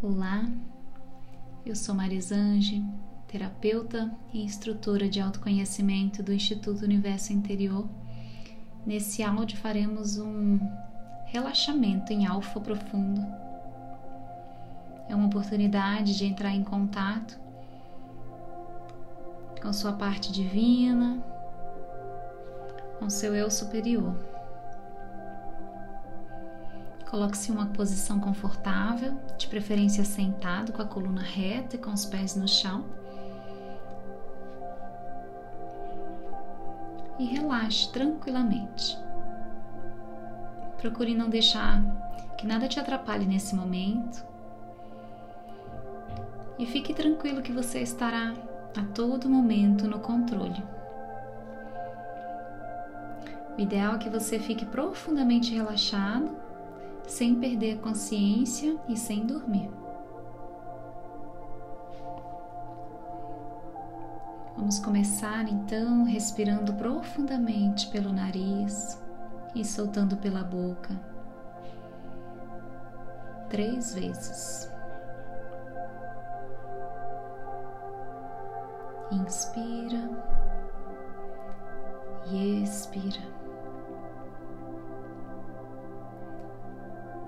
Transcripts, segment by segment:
Olá, eu sou Marisange, terapeuta e instrutora de autoconhecimento do Instituto Universo Interior. Nesse áudio faremos um relaxamento em alfa profundo. É uma oportunidade de entrar em contato com sua parte divina, com seu eu superior. Coloque-se em uma posição confortável, de preferência sentado, com a coluna reta e com os pés no chão. E relaxe tranquilamente. Procure não deixar que nada te atrapalhe nesse momento. E fique tranquilo que você estará a todo momento no controle. O ideal é que você fique profundamente relaxado sem perder a consciência e sem dormir. Vamos começar então respirando profundamente pelo nariz e soltando pela boca. Três vezes. Inspira e expira.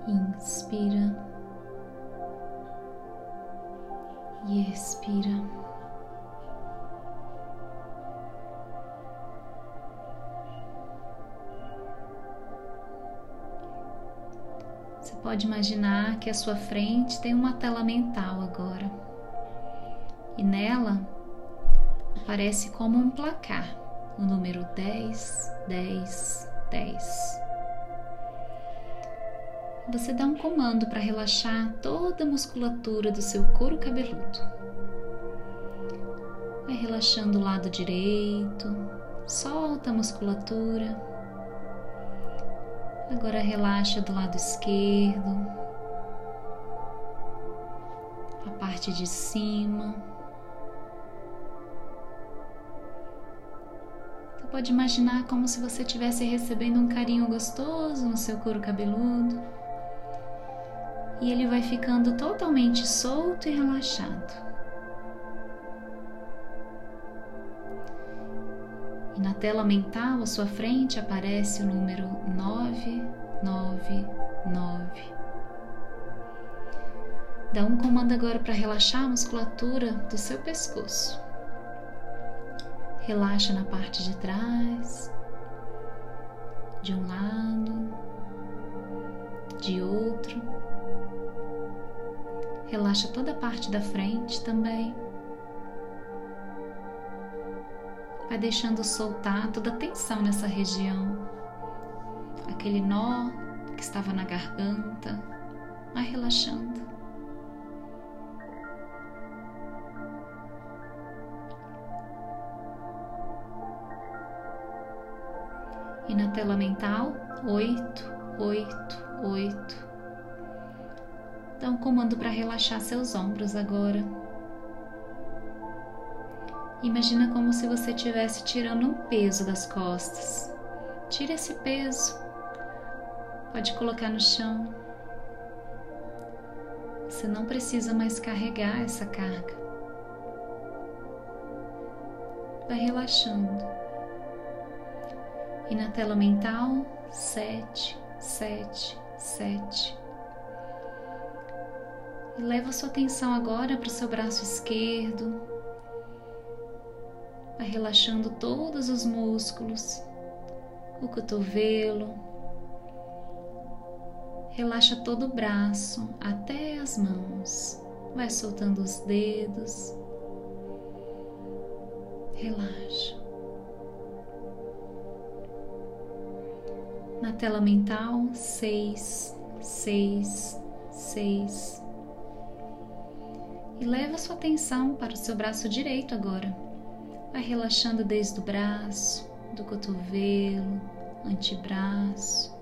Inspira e expira. Você pode imaginar que à sua frente tem uma tela mental agora. E nela aparece como um placar o número 10, 10, 10 você dá um comando para relaxar toda a musculatura do seu couro cabeludo. Vai relaxando o lado direito, solta a musculatura. Agora relaxa do lado esquerdo, a parte de cima. Você pode imaginar como se você estivesse recebendo um carinho gostoso no seu couro cabeludo e ele vai ficando totalmente solto e relaxado. E na tela mental à sua frente aparece o número 999. Dá um comando agora para relaxar a musculatura do seu pescoço. Relaxa na parte de trás, de um lado, de outro. Relaxa toda a parte da frente também. Vai deixando soltar toda a tensão nessa região. Aquele nó que estava na garganta. Vai relaxando. E na tela mental, oito, oito, oito. Um comando para relaxar seus ombros agora. Imagina como se você estivesse tirando um peso das costas. Tira esse peso. Pode colocar no chão. Você não precisa mais carregar essa carga. Vai relaxando. E na tela mental, sete, sete, sete. Leva sua atenção agora para o seu braço esquerdo. Vai relaxando todos os músculos, o cotovelo. Relaxa todo o braço até as mãos. Vai soltando os dedos. Relaxa. Na tela mental, seis, seis, seis. E leva sua atenção para o seu braço direito agora. Vai relaxando desde o braço, do cotovelo, antebraço.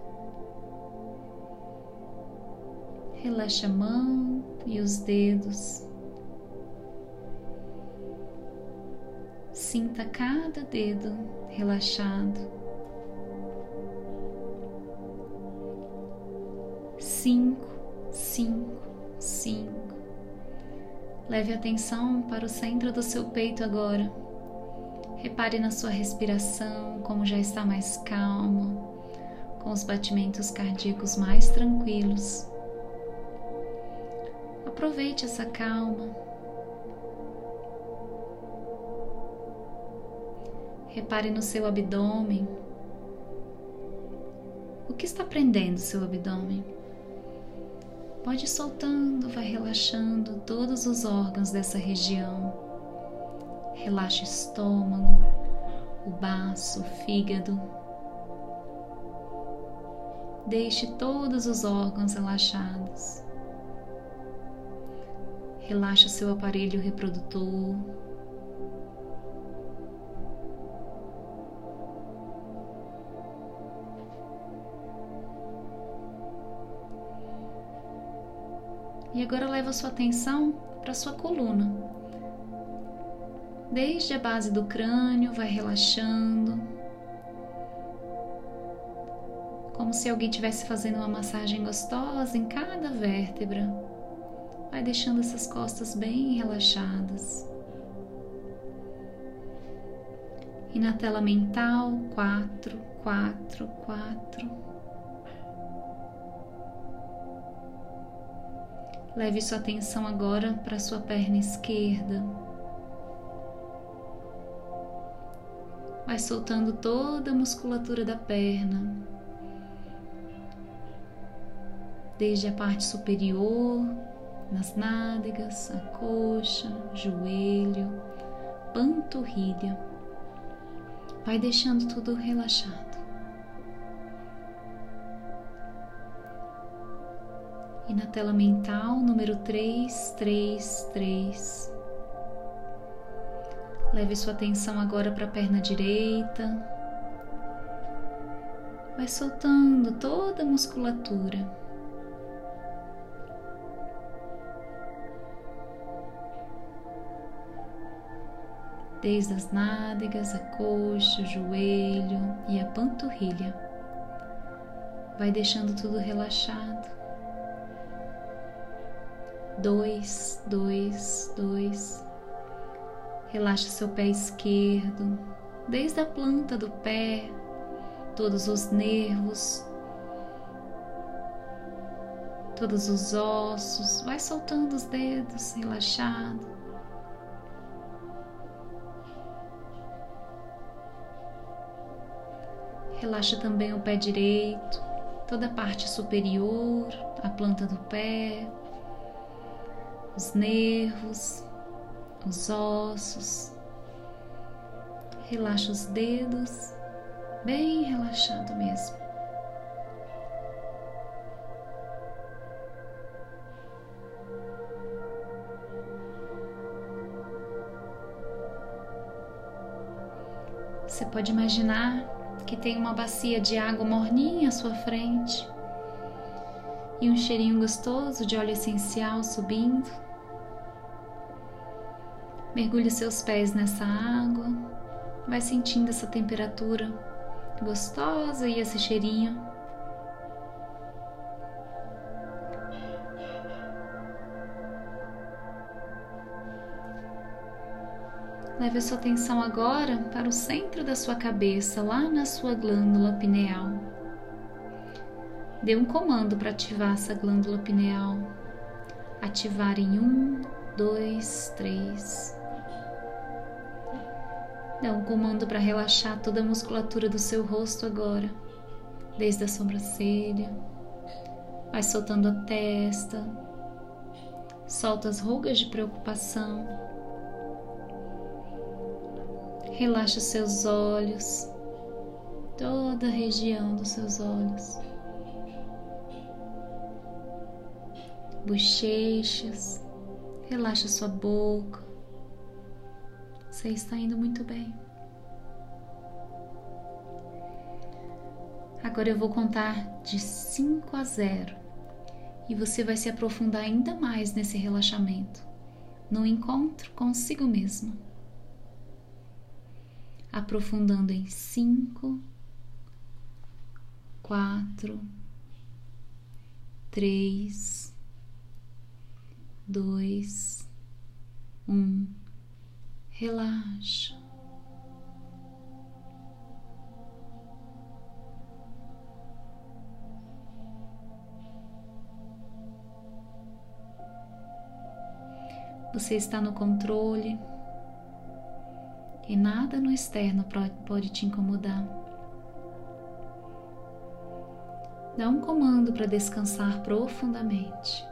Relaxa a mão e os dedos. Sinta cada dedo relaxado. Cinco, cinco, cinco Leve atenção para o centro do seu peito agora. Repare na sua respiração, como já está mais calma, com os batimentos cardíacos mais tranquilos. Aproveite essa calma. Repare no seu abdômen. O que está prendendo seu abdômen? Pode ir soltando, vai relaxando todos os órgãos dessa região. Relaxa o estômago, o baço, o fígado. Deixe todos os órgãos relaxados. Relaxa seu aparelho reprodutor. E agora leva sua atenção para sua coluna. Desde a base do crânio, vai relaxando. Como se alguém estivesse fazendo uma massagem gostosa em cada vértebra. Vai deixando essas costas bem relaxadas. E na tela mental, quatro, quatro, quatro. Leve sua atenção agora para sua perna esquerda. Vai soltando toda a musculatura da perna, desde a parte superior, nas nádegas, a coxa, joelho, panturrilha. Vai deixando tudo relaxado. Na tela mental número 333. Leve sua atenção agora para a perna direita. Vai soltando toda a musculatura. Desde as nádegas, a coxa, o joelho e a panturrilha. Vai deixando tudo relaxado dois, dois, dois. Relaxa seu pé esquerdo, desde a planta do pé, todos os nervos, todos os ossos. Vai soltando os dedos, relaxado. Relaxa também o pé direito, toda a parte superior, a planta do pé, os nervos, os ossos. Relaxa os dedos, bem relaxado mesmo. Você pode imaginar que tem uma bacia de água morninha à sua frente e um cheirinho gostoso de óleo essencial subindo. Mergulhe seus pés nessa água, vai sentindo essa temperatura gostosa e esse cheirinho. Leve a sua atenção agora para o centro da sua cabeça, lá na sua glândula pineal. Dê um comando para ativar essa glândula pineal. Ativar em um, dois, três. Dá um comando para relaxar toda a musculatura do seu rosto agora, desde a sobrancelha. Vai soltando a testa. Solta as rugas de preocupação. Relaxa os seus olhos, toda a região dos seus olhos. Bochechas, relaxa sua boca, você está indo muito bem. Agora eu vou contar de 5 a 0 e você vai se aprofundar ainda mais nesse relaxamento, no encontro consigo mesmo. Aprofundando em 5, 4, 3, 2, Um, relaxa. Você está no controle e nada no externo pode te incomodar. Dá um comando para descansar profundamente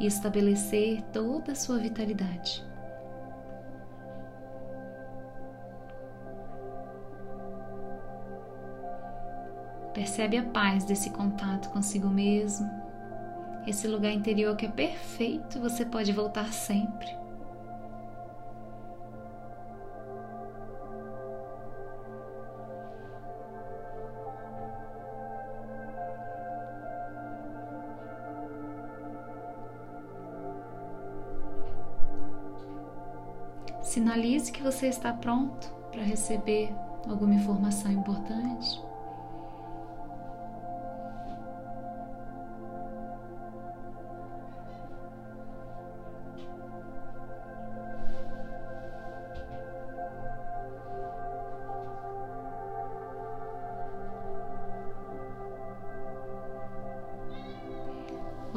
e estabelecer toda a sua vitalidade. Percebe a paz desse contato consigo mesmo, esse lugar interior que é perfeito, você pode voltar sempre. Sinalize que você está pronto para receber alguma informação importante.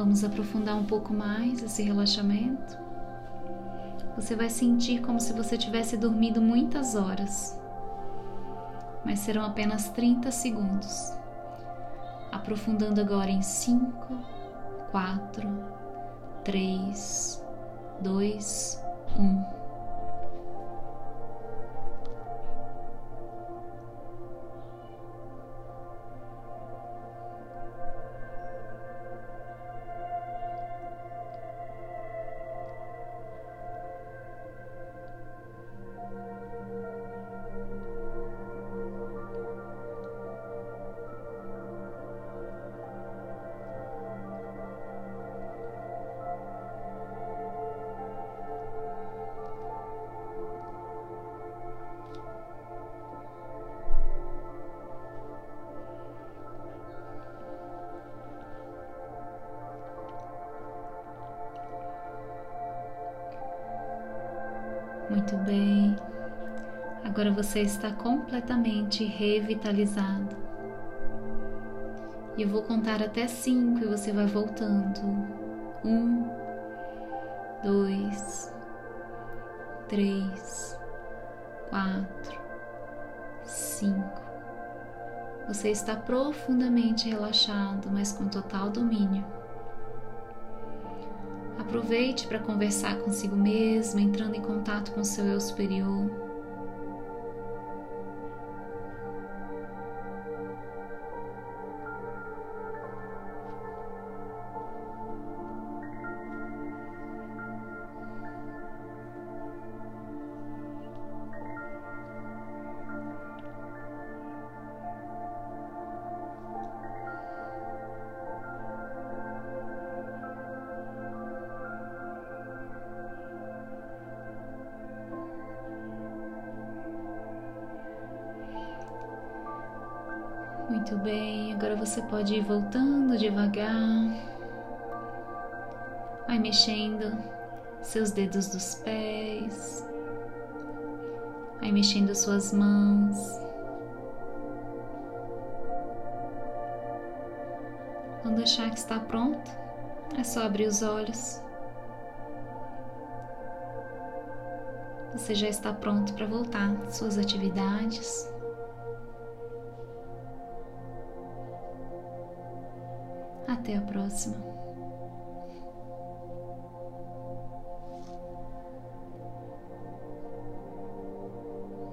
Vamos aprofundar um pouco mais esse relaxamento. Você vai sentir como se você tivesse dormido muitas horas, mas serão apenas 30 segundos. Aprofundando agora em 5, 4, 3, 2, 1. Muito bem. Agora você está completamente revitalizado. E eu vou contar até cinco e você vai voltando. Um, dois, três, quatro, cinco. Você está profundamente relaxado, mas com total domínio. Aproveite para conversar consigo mesmo, entrando em contato com seu eu superior. Muito bem, agora você pode ir voltando devagar. Vai mexendo seus dedos dos pés. Vai mexendo suas mãos. Quando achar que está pronto, é só abrir os olhos. Você já está pronto para voltar às suas atividades. Até a próxima.